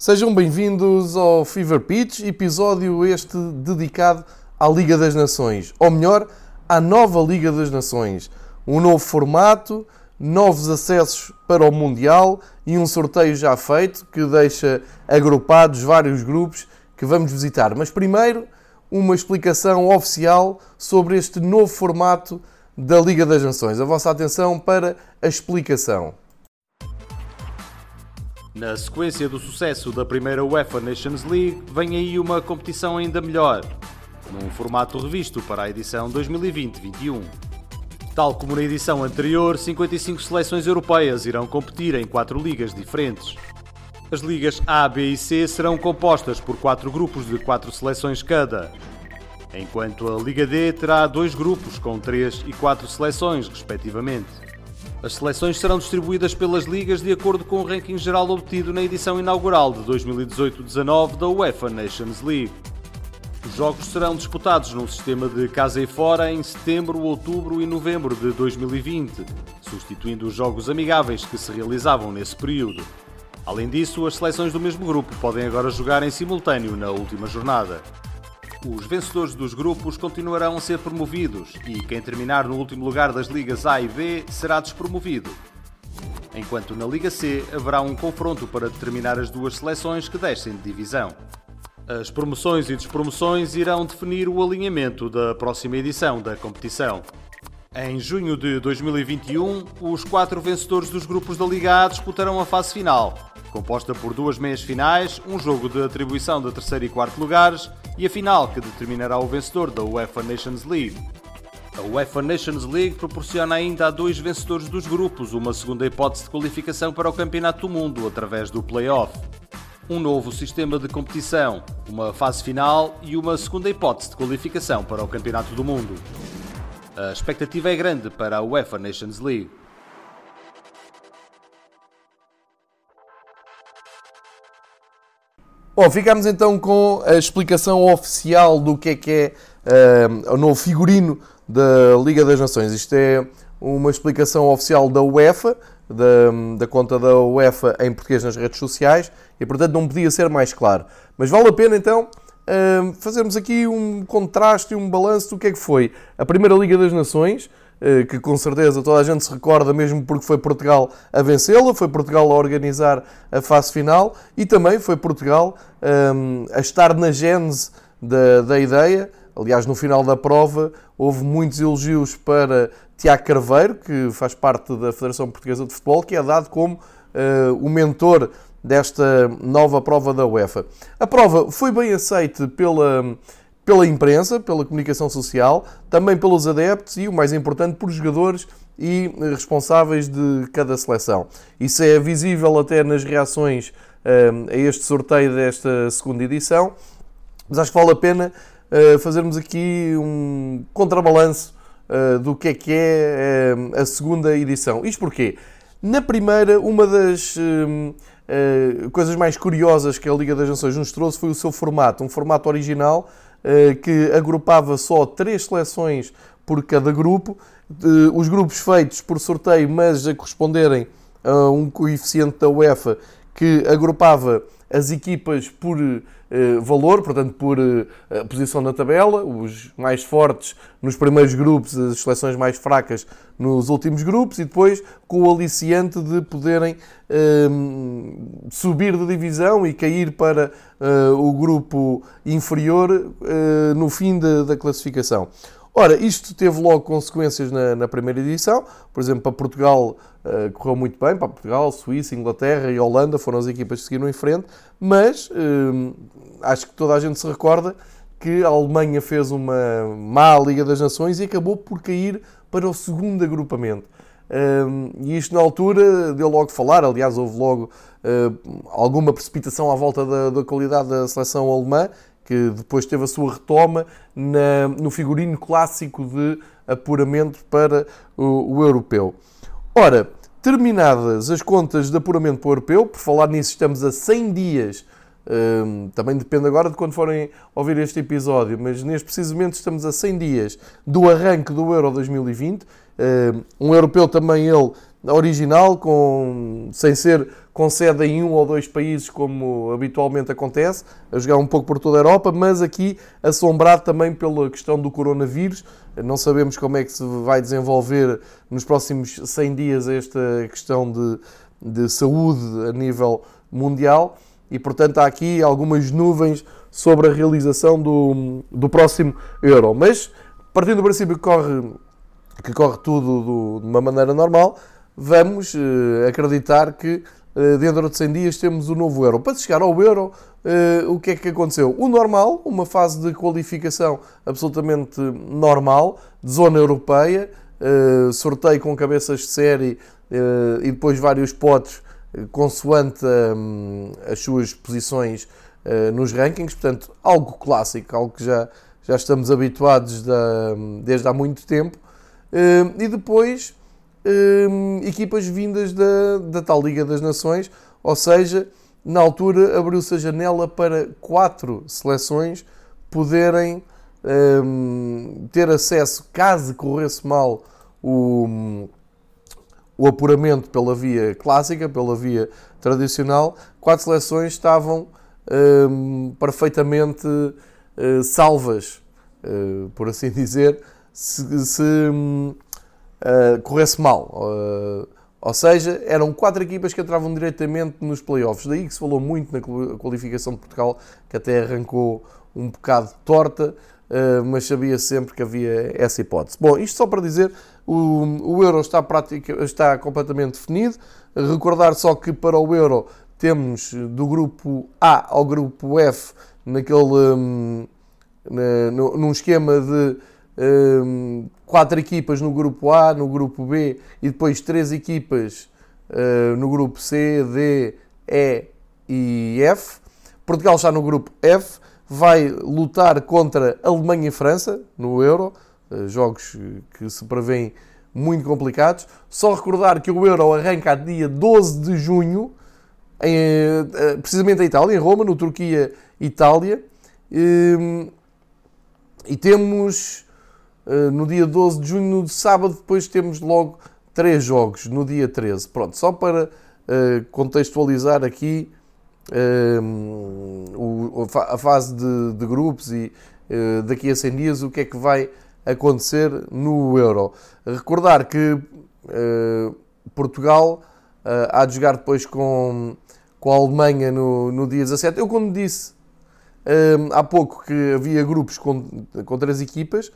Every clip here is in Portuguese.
Sejam bem-vindos ao Fever Pitch, episódio este dedicado à Liga das Nações, ou melhor, à nova Liga das Nações. Um novo formato, novos acessos para o Mundial e um sorteio já feito que deixa agrupados vários grupos que vamos visitar. Mas primeiro, uma explicação oficial sobre este novo formato da Liga das Nações. A vossa atenção para a explicação. Na sequência do sucesso da primeira UEFA Nations League, vem aí uma competição ainda melhor, num formato revisto para a edição 2020-21. Tal como na edição anterior, 55 seleções europeias irão competir em quatro ligas diferentes. As ligas A, B e C serão compostas por quatro grupos de quatro seleções cada, enquanto a Liga D terá dois grupos com três e quatro seleções, respectivamente. As seleções serão distribuídas pelas ligas de acordo com o ranking geral obtido na edição inaugural de 2018-19 da UEFA Nations League. Os jogos serão disputados num sistema de casa e fora em setembro, outubro e novembro de 2020, substituindo os jogos amigáveis que se realizavam nesse período. Além disso, as seleções do mesmo grupo podem agora jogar em simultâneo na última jornada. Os vencedores dos grupos continuarão a ser promovidos e quem terminar no último lugar das ligas A e B será despromovido. Enquanto na Liga C haverá um confronto para determinar as duas seleções que descem de divisão. As promoções e despromoções irão definir o alinhamento da próxima edição da competição. Em junho de 2021, os quatro vencedores dos grupos da Liga A disputarão a fase final, composta por duas meias finais, um jogo de atribuição de terceiro e quarto lugares e a final que determinará o vencedor da UEFA Nations League. A UEFA Nations League proporciona ainda a dois vencedores dos grupos uma segunda hipótese de qualificação para o Campeonato do Mundo através do Play-Off. Um novo sistema de competição, uma fase final e uma segunda hipótese de qualificação para o Campeonato do Mundo. A expectativa é grande para a UEFA Nations League. Bom, ficamos então com a explicação oficial do que é que é uh, o novo figurino da Liga das Nações. Isto é uma explicação oficial da UEFA, da, da conta da UEFA em português nas redes sociais, e portanto não podia ser mais claro. Mas vale a pena então uh, fazermos aqui um contraste e um balanço do que é que foi a Primeira Liga das Nações, que com certeza toda a gente se recorda, mesmo porque foi Portugal a vencê-la, foi Portugal a organizar a fase final e também foi Portugal um, ehm, a estar na gênese da, da ideia. Aliás, no final da prova houve muitos elogios para Tiago Carveiro, que faz parte da Federação Portuguesa de Futebol, que é dado como uh, o mentor desta nova prova da UEFA. A prova foi bem aceita pela pela imprensa, pela comunicação social, também pelos adeptos e, o mais importante, por jogadores e eh, responsáveis de cada seleção. Isso é visível até nas reações uh, a este sorteio desta segunda edição, mas acho que vale a pena uh, fazermos aqui um contrabalanço do que é que é a segunda edição. Isto porquê? Na primeira, uma das coisas mais curiosas que a Liga das Nações nos trouxe foi o seu formato, um formato original eh, que agrupava só três seleções por cada grupo, os grupos feitos por sorteio, mas a corresponderem a um coeficiente da UEFA que agrupava as equipas por uh, valor, portanto, por uh, posição na tabela, os mais fortes nos primeiros grupos, as seleções mais fracas nos últimos grupos, e depois com o aliciante de poderem uh, subir de divisão e cair para o grupo inferior no fim de, da classificação. Ora, isto teve logo consequências na, na primeira edição. Por exemplo, para Portugal uh, correu muito bem, para Portugal, Suíça, Inglaterra e Holanda foram as equipas que seguiram em frente, mas uh, acho que toda a gente se recorda que a Alemanha fez uma má Liga das Nações e acabou por cair para o segundo agrupamento. Uh, e isto na altura deu logo falar, aliás, houve logo alguma precipitação à volta da, da qualidade da seleção alemã que depois teve a sua retoma na, no figurino clássico de apuramento para o, o europeu. Ora, terminadas as contas de apuramento para o europeu, por falar nisso, estamos a 100 dias. Um, também depende agora de quando forem ouvir este episódio, mas neste precisamente estamos a 100 dias do arranque do Euro 2020. Um europeu também ele original, com, sem ser com sede em um ou dois países, como habitualmente acontece, a jogar um pouco por toda a Europa, mas aqui assombrado também pela questão do coronavírus. Não sabemos como é que se vai desenvolver nos próximos 100 dias esta questão de, de saúde a nível mundial e, portanto, há aqui algumas nuvens sobre a realização do, do próximo Euro. Mas, partindo do princípio que corre, que corre tudo do, de uma maneira normal, vamos uh, acreditar que uh, dentro de 100 dias temos o novo Euro. Para chegar ao Euro, uh, o que é que aconteceu? O normal, uma fase de qualificação absolutamente normal, de zona europeia, sorteio com cabeças de série e depois vários potes consoante um, as suas posições nos rankings, portanto, algo clássico, algo que já, já estamos habituados desde há muito tempo. E depois, uh, equipas vindas da, da tal Liga das Nações, ou seja, na altura abriu-se a janela para quatro seleções poderem ter acesso, caso corresse mal o o apuramento pela via clássica, pela via tradicional, quatro seleções estavam hum, perfeitamente uh, salvas, uh, por assim dizer, se, se uh, corresse mal. ou seja, eram quatro equipas que entravam diretamente nos playoffs. Daí que se falou muito na qualificação de Portugal, que até arrancou um bocado torta, mas sabia sempre que havia essa hipótese. Bom, isto só para dizer o, o euro está, prática, está completamente definido. Recordar só que para o euro temos do grupo A ao grupo F naquele um, na, num esquema de um, quatro equipas no grupo A, no grupo B e depois três equipas uh, no grupo C, D, E e F. Portugal está no grupo F, vai lutar contra Alemanha e França no Euro. Eh, jogos que se prevêem muito complicados. Só recordar que o Euro arranca dia 12 de junho, em, eh, precisamente em Itália, em Roma, no Turquia-Itália. E, e temos eh, no dia 12 de junho, no sábado, depois temos logo três jogos, no dia 13. Pronto, só para contextualizar aqui a fase de, grupos e daqui a 100 dias o que é que vai acontecer no Euro. Recordar que Portugal há de jogar depois com, com a Alemanha no, no dia 17. Eu, quando disse uh, há pouco que havia grupos com, com três equipas,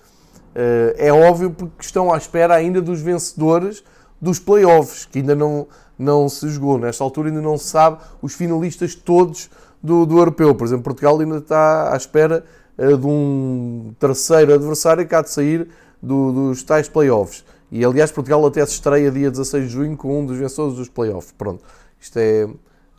é óbvio porque estão à espera ainda dos vencedores dos playoffs, que ainda não, não se jogou. Nesta altura ainda não se sabe os finalistas todos do, do europeu. Por exemplo, Portugal ainda está à espera eh, de um terceiro adversário que há de sair do, dos tais playoffs. E aliás, Portugal até se estreia dia 16 de junho com um dos vencedores dos playoffs. Pronto, isto é,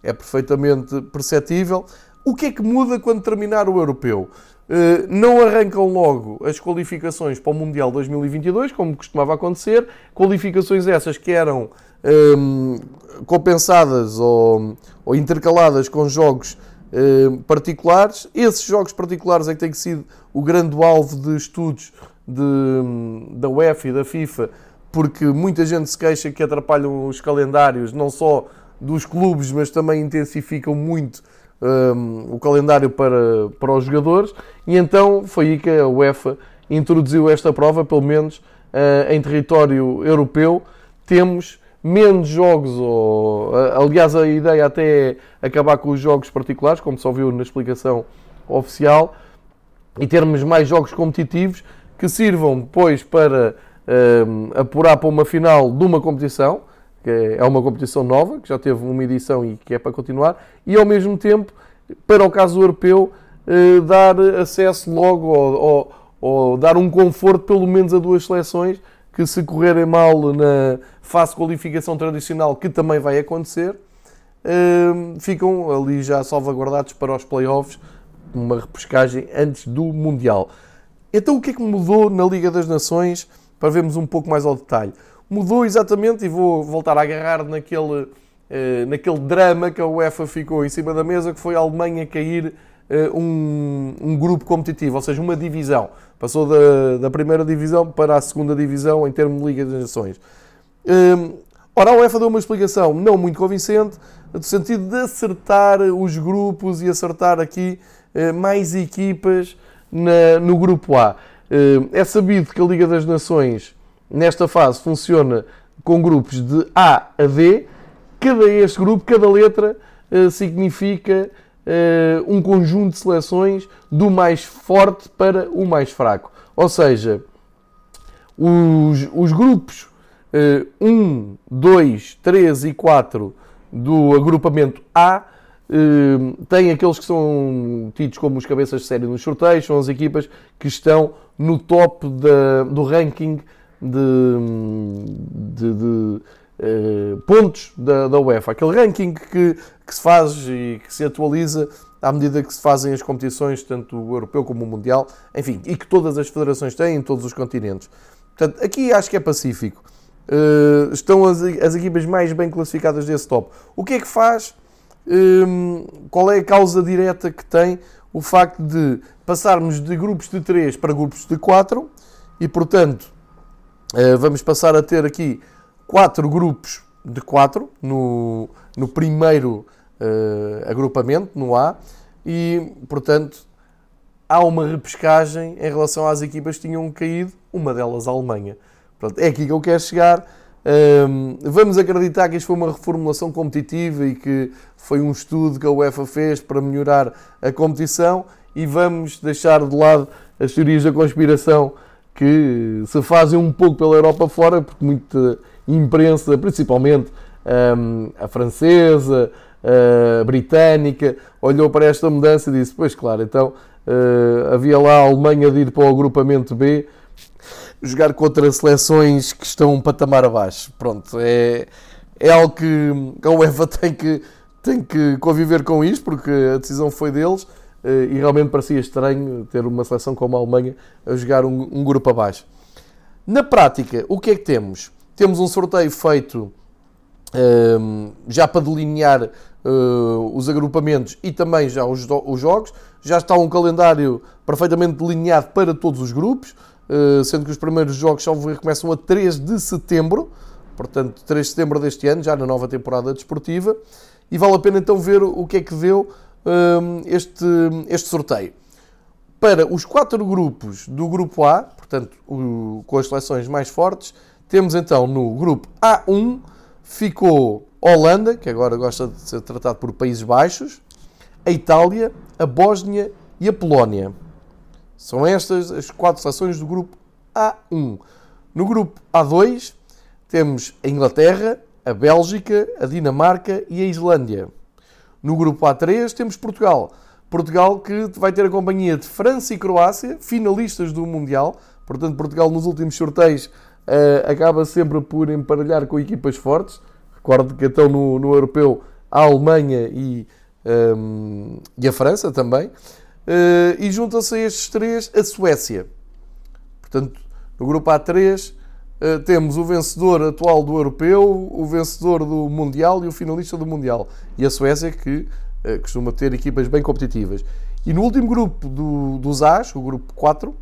é perfeitamente perceptível. O que é que muda quando terminar o europeu? Uh, não arrancam logo as qualificações para o Mundial 2022, como costumava acontecer. Qualificações essas que eram um, ehm, compensadas ou, ou intercaladas com jogos eh, particulares. Esses jogos particulares é que têm sido o grande alvo de estudos de, da UEFA e da FIFA, porque muita gente se queixa que atrapalham os calendários, não só dos clubes, mas também intensificam muito um, o calendário para, para os jogadores. E então foi aí que a UEFA introduziu esta prova, pelo menos uh, em território europeu. Temos menos jogos, ou, aliás, a ideia até é acabar com os jogos particulares, como só viu na explicação oficial, e termos mais jogos competitivos que sirvam depois para um, apurar para uma final de uma competição, que é uma competição nova, que já teve uma edição e que é para continuar, e ao mesmo tempo, para o caso europeu, uh, dar acesso logo ou, ou, ou dar um conforto pelo menos a duas seleções que se correrem mal na fase de qualificação tradicional, que também vai acontecer, ehm, ficam ali já salvaguardados para os playoffs, uma repescagem antes do Mundial. Então o que é que mudou na Liga das Nações, para vermos um pouco mais ao detalhe? Mudou exatamente, e vou voltar a agarrar naquele, eh, naquele drama que a UEFA ficou em cima da mesa, que foi a Alemanha cair eh, um, um, grupo competitivo, ou seja, uma divisão. Passou da, da, primeira divisão para a segunda divisão em termos de Liga das Nações. Um, Ora, a UEFA deu uma explicação não muito convincente, no sentido de acertar os grupos e acertar aqui eh, mais equipas na, no grupo A. Eh, é sabido que a Liga das Nações, nesta fase, funciona com grupos de A a D. Cada este grupo, cada letra, eh, significa um conjunto de seleções do mais forte para o mais fraco. Ou seja, os, os grupos 1, 2, 3 e 4 do agrupamento A uh, têm aqueles que são tidos como os cabeças de série nos sorteios, são as equipas que estão no top da, do ranking de, de, de uh, pontos da, da, UEFA. Aquele ranking que, que se faz e que se atualiza à medida que se fazem as competições, tanto o europeu como o mundial, enfim, e que todas as federações têm em todos os continentes. Portanto, aqui acho que é pacífico. Uh, estão as, as, equipas mais bem classificadas desse top. O que é que faz? Um, qual é a causa direta que tem o facto de passarmos de grupos de 3 para grupos de 4 e, portanto, vamos passar a ter aqui 4 grupos de 4 no, no primeiro uh, agrupamento, no A, e, portanto, há uma repescagem em relação às equipas que tinham caído, uma delas a Alemanha. Pronto, é aqui que eu quero chegar. Um, vamos acreditar que isto foi uma reformulação competitiva e que foi um estudo que a UEFA fez para melhorar a competição e vamos deixar de lado as teorias da conspiração que se fazem um pouco pela Europa fora, porque muita imprensa, principalmente um, a francesa, a britânica, olhou para esta mudança e disse: Pois claro, então uh, havia lá a Alemanha de ir para o agrupamento B jogar contra seleções que estão um patamar abaixo. Pronto, é, é algo que a UEFA tem que, tem que conviver com isto, porque a decisão foi deles eh, e realmente parecia estranho ter uma seleção como a Alemanha a jogar um, um grupo abaixo. Na prática, o que é que temos? Temos um sorteio feito um, ehm, já para delinear uh, os agrupamentos e também já os, os jogos. Já está um calendário perfeitamente delineado para todos os grupos. Eh, sendo que os primeiros jogos, erro, começam a 3 de setembro, portanto, 3 de setembro deste ano, já na nova temporada desportiva, e vale a pena então ver o que é que deu este, este sorteio. Para os quatro grupos do grupo A, portanto, o, com as seleções mais fortes, temos então no grupo A1 ficou Holanda, que agora gosta de ser tratado por Países Baixos, a Itália, a Bósnia e a Polónia. São estas as quatro seleções do grupo A1. No grupo A2 temos a Inglaterra, a Bélgica, a Dinamarca e a Islândia. No grupo A3 temos Portugal. Portugal que vai ter a companhia de França e Croácia, finalistas do Mundial. Portanto, Portugal nos últimos sorteios uh, acaba sempre por emparelhar com equipas fortes. Recordo que então no, no Europeu a Alemanha e, um, ehm, e a França também. Uh, e juntam-se a estes três a Suécia. Portanto, no grupo A3 eh, temos o vencedor atual do Europeu, o vencedor do Mundial e o finalista do Mundial. E a Suécia, que uh, costuma ter equipas bem competitivas. E no último grupo do, dos As, o grupo 4,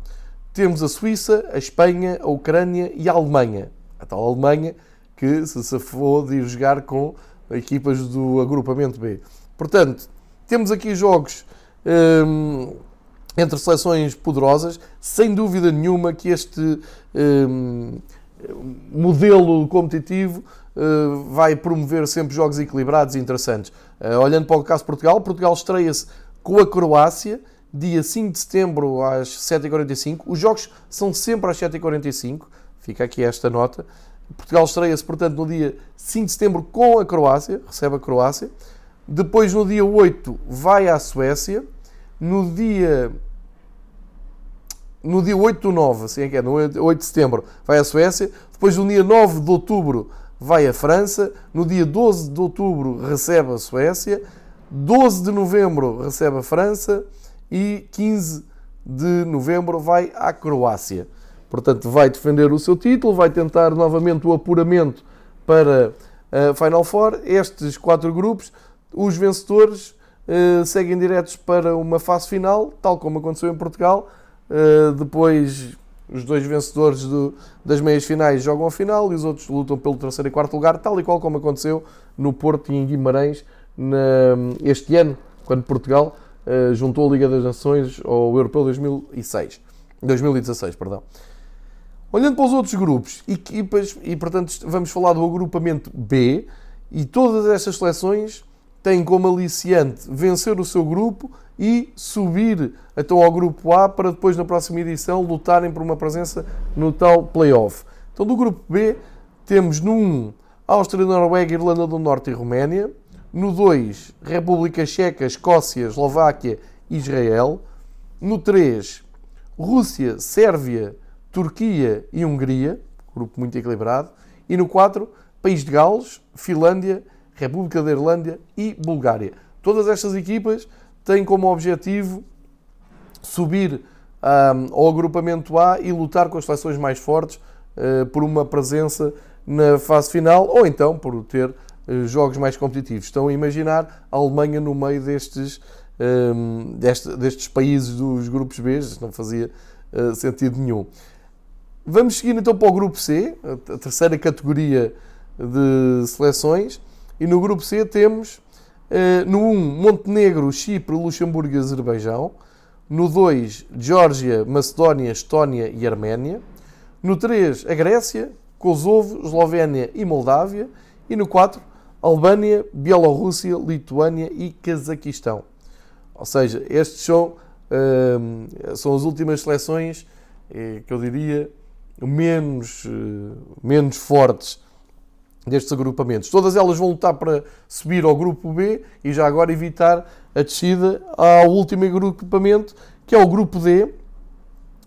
temos a Suíça, a Espanha, a Ucrânia e a Alemanha. A tal Alemanha que se safou de ir jogar com equipas do agrupamento B. Portanto, temos aqui jogos um, entre seleções poderosas, sem dúvida nenhuma que este um, modelo competitivo uh, vai promover sempre jogos equilibrados e interessantes. Uh, olhando para o caso de Portugal, Portugal estreia-se com a Croácia, dia 5 de setembro às 7h45. Os jogos são sempre às 7h45, fica aqui esta nota. Portugal estreia-se, portanto, no dia 5 de setembro com a Croácia, recebe a Croácia. Depois, no dia 8, vai à Suécia no dia no dia 8 do 9, assim é que é, no 8 de setembro, vai à Suécia. Depois, no dia 9 de outubro, vai à França. No dia 12 de outubro, recebe a Suécia. 12 de novembro, recebe a França. E 15 de novembro, vai à Croácia. Portanto, vai defender o seu título, vai tentar novamente o apuramento para a Final Four. Estes quatro grupos, os vencedores uh, seguem diretos para uma fase final, tal como aconteceu em Portugal. Uh, depois os dois vencedores do, das meias finais jogam a final e os outros lutam pelo terceiro e quarto lugar, tal e qual como aconteceu no Porto e em Guimarães na, este ano, quando Portugal uh, juntou a Liga das Nações ao Europeu 2006. 2016, perdão. Olhando para os outros grupos, equipas, e portanto vamos falar do agrupamento B, e todas estas seleções têm como aliciante vencer o seu grupo e subir então ao grupo A para depois na próxima edição lutarem por uma presença no tal playoff. Então do grupo B temos no 1 Áustria, Noruega, Irlanda do Norte e Roménia. No 2, República Checa, Escócia, Eslováquia e Israel. No 3, Rússia, Sérvia, Turquia e Hungria, grupo muito equilibrado. E no 4, País de Gales, Finlândia, República da Irlanda e Bulgária. Todas estas equipas têm como objetivo subir um, ao agrupamento A e lutar com as seleções mais fortes uh, por uma presença na fase final ou então por ter uh, jogos mais competitivos. Estão a imaginar a Alemanha no meio destes, um, deste, destes países dos grupos B, não fazia uh, sentido nenhum. Vamos seguir então para o grupo C, a terceira categoria de seleções, e no grupo C temos no 1 Montenegro, Chipre, Luxemburgo e Azerbaijão. No 2, Geórgia, Macedónia, Estónia e Arménia. No 3, a Grécia, Kosovo, Eslovénia e Moldávia. E no 4, Albânia, Bielorrússia, Lituânia e Cazaquistão. Ou seja, estes são, uh, são as últimas seleções uh, que eu diria menos, uh, menos fortes destes agrupamentos. Todas elas vão lutar para subir ao grupo B e já agora evitar a descida ao último agrupamento, que é o grupo D,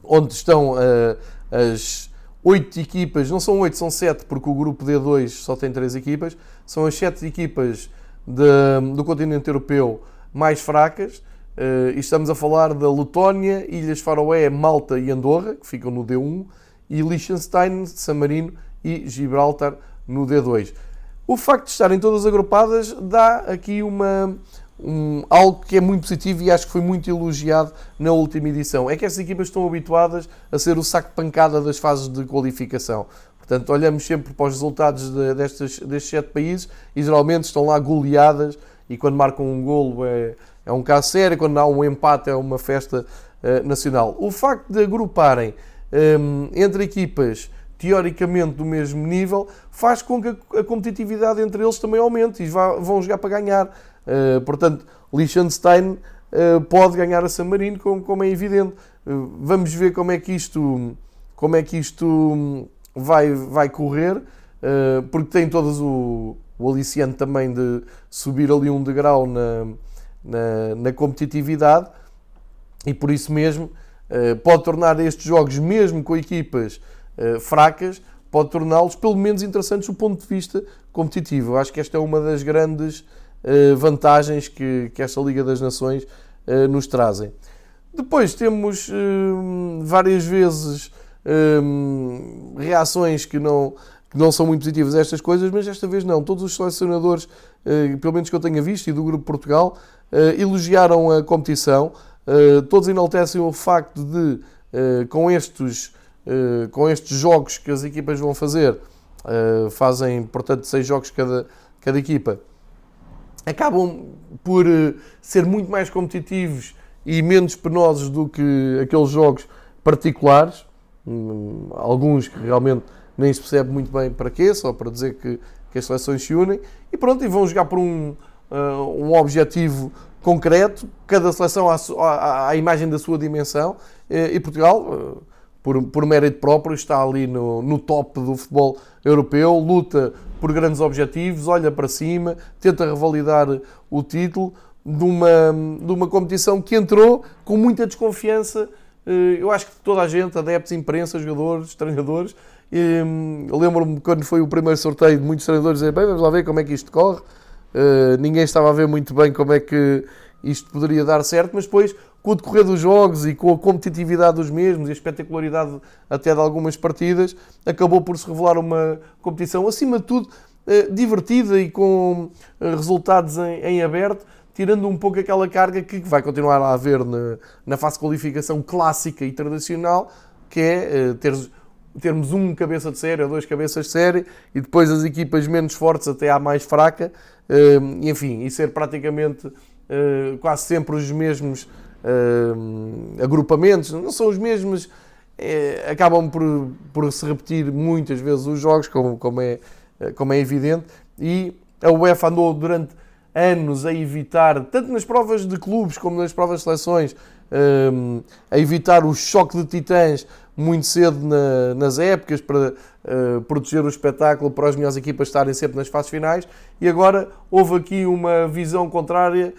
onde estão uh, as oito equipas, não são oito, são sete, porque o grupo D2 só tem três equipas, são as sete equipas de, do continente europeu mais fracas. Uh, e estamos a falar da Letónia, Ilhas Faroé, Malta e Andorra, que ficam no D1, e Liechtenstein, San Marino e Gibraltar no D2. O facto de estarem todas agrupadas dá aqui uma, um, algo que é muito positivo e acho que foi muito elogiado na última edição. É que estas equipas estão habituadas a ser o saco de pancada das fases de qualificação. Portanto, olhamos sempre para os resultados de, destes, destes sete países e geralmente estão lá goleadas e quando marcam um golo é, é um caso sério, quando há um empate é uma festa uh, nacional. O facto de agruparem um, entre equipas teoricamente do mesmo nível, faz com que a competitividade entre eles também aumente e vão jogar para ganhar. Uh, portanto, Liechtenstein uh, pode ganhar a San Marino, como, é evidente. Uh, vamos ver como é que isto, como é que isto vai, vai correr, porque tem todas o, o aliciante também de subir ali um degrau na, na, na competitividade e por isso mesmo pode tornar estes jogos, mesmo com equipas eh, fracas, pode torná-los pelo menos interessantes do ponto de vista competitivo. Eu acho que esta é uma das grandes uh, vantagens que, que esta Liga das Nações uh, nos trazem. Depois temos várias vezes reações que não, que não são muito positivas a estas coisas, mas desta vez não. Todos os selecionadores, pelo menos que eu tenha visto, e do Grupo Portugal, elogiaram a competição. todos enaltecem o facto de, com estes eh, com estes jogos que as equipas vão fazer, eh, fazem, portanto, seis jogos cada, cada equipa, acabam por eh, ser muito mais competitivos e menos penosos do que aqueles jogos particulares, hum, alguns que realmente nem se percebe muito bem para quê, só para dizer que, que as seleções se unem, e pronto, e vão jogar por um, um objetivo concreto, cada seleção à, à, à imagem da sua dimensão, e Portugal por, por mérito próprio, está ali no, no top do futebol europeu, luta por grandes objetivos, olha para cima, tenta revalidar o título de uma, de uma competição que entrou com muita desconfiança. Eh, eu acho que toda a gente, adeptos, imprensa, jogadores, treinadores, hum, lembro-me quando foi o primeiro sorteio de muitos treinadores dizer, bem, vamos lá ver como é que isto corre. Uh, ninguém estava a ver muito bem como é que isto poderia dar certo, mas depois com o decorrer dos jogos e com a competitividade dos mesmos e a espetacularidade até de algumas partidas, acabou por se revelar uma competição, acima de tudo, eh, divertida e com eh, resultados em, aberto, tirando um pouco aquela carga que vai continuar a haver na, na fase de qualificação clássica e tradicional que é ter, termos um cabeça de série ou dois cabeças de série e depois as equipas menos fortes até à mais fraca, enfim, e ser praticamente quase sempre os mesmos agrupamentos, não são os mesmos, é, acabam por, por se repetir muitas vezes os jogos, como, como, é, como é evidente, e a UEFA andou durante anos a evitar, tanto nas provas de clubes como nas provas de seleções, a evitar o choque de titãs muito cedo na, nas épocas para uh, proteger o espetáculo, para as melhores equipas estarem sempre nas fases finais. E agora houve aqui uma visão contrária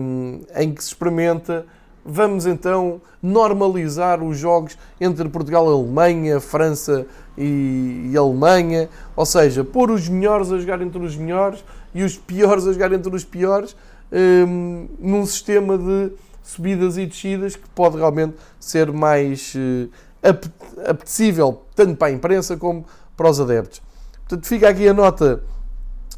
um, em que se experimenta. Vamos então normalizar os jogos entre Portugal e Alemanha, França e, e Alemanha, ou seja, pôr os melhores a jogar entre os melhores e os piores a jogar entre os piores, um, num sistema de subidas e descidas que pode realmente ser mais uh, apetecível tanto para a imprensa como para os adeptos. Portanto, fica aqui a nota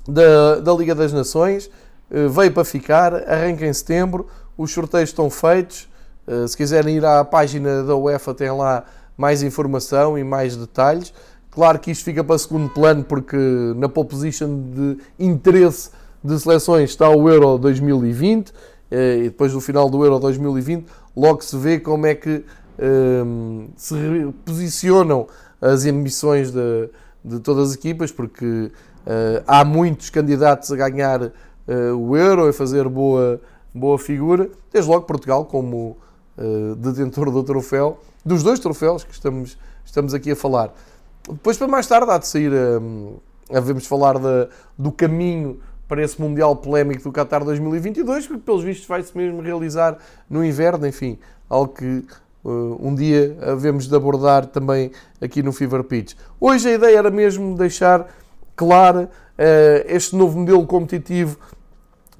da, da Liga das Nações, uh, veio para ficar, arranca em setembro, os sorteios estão feitos. Uh, se quiserem ir à página da UEFA, tem lá mais informação e mais detalhes. Claro que isto fica para segundo plano porque na pole position de interesse de seleções está o Euro 2020 eh, e depois do final do Euro 2020 logo se vê como é que se posicionam as ambições de, de todas as equipas porque uh, há muitos candidatos a ganhar uh, o Euro e fazer boa, boa figura, desde logo Portugal como uh, detentor do troféu, dos dois troféus que estamos, estamos aqui a falar. Depois, para mais tarde, há de sair. Um, havemos falar de, do caminho para esse Mundial polémico do Qatar 2022, que pelos vistos vai-se mesmo realizar no inverno, enfim, algo que um dia havemos de abordar também aqui no Fever Pitch. Hoje a ideia era mesmo deixar claro uh, este novo modelo competitivo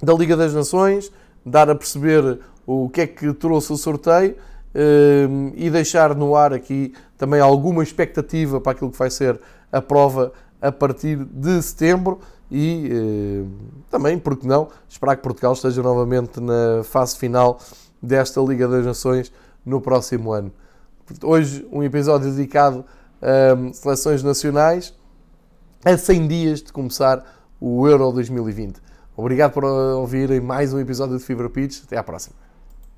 da Liga das Nações, dar a perceber o que é que trouxe o sorteio uh, e deixar no ar aqui também alguma expectativa para aquilo que vai ser a prova a partir de setembro e eh, também, porque não, esperar que Portugal esteja novamente na fase final desta Liga das Nações no próximo ano. Hoje, um episódio dedicado a seleções nacionais a 100 dias de começar o Euro 2020. Obrigado por ouvirem mais um episódio de Fibra Pitch. Até à próxima.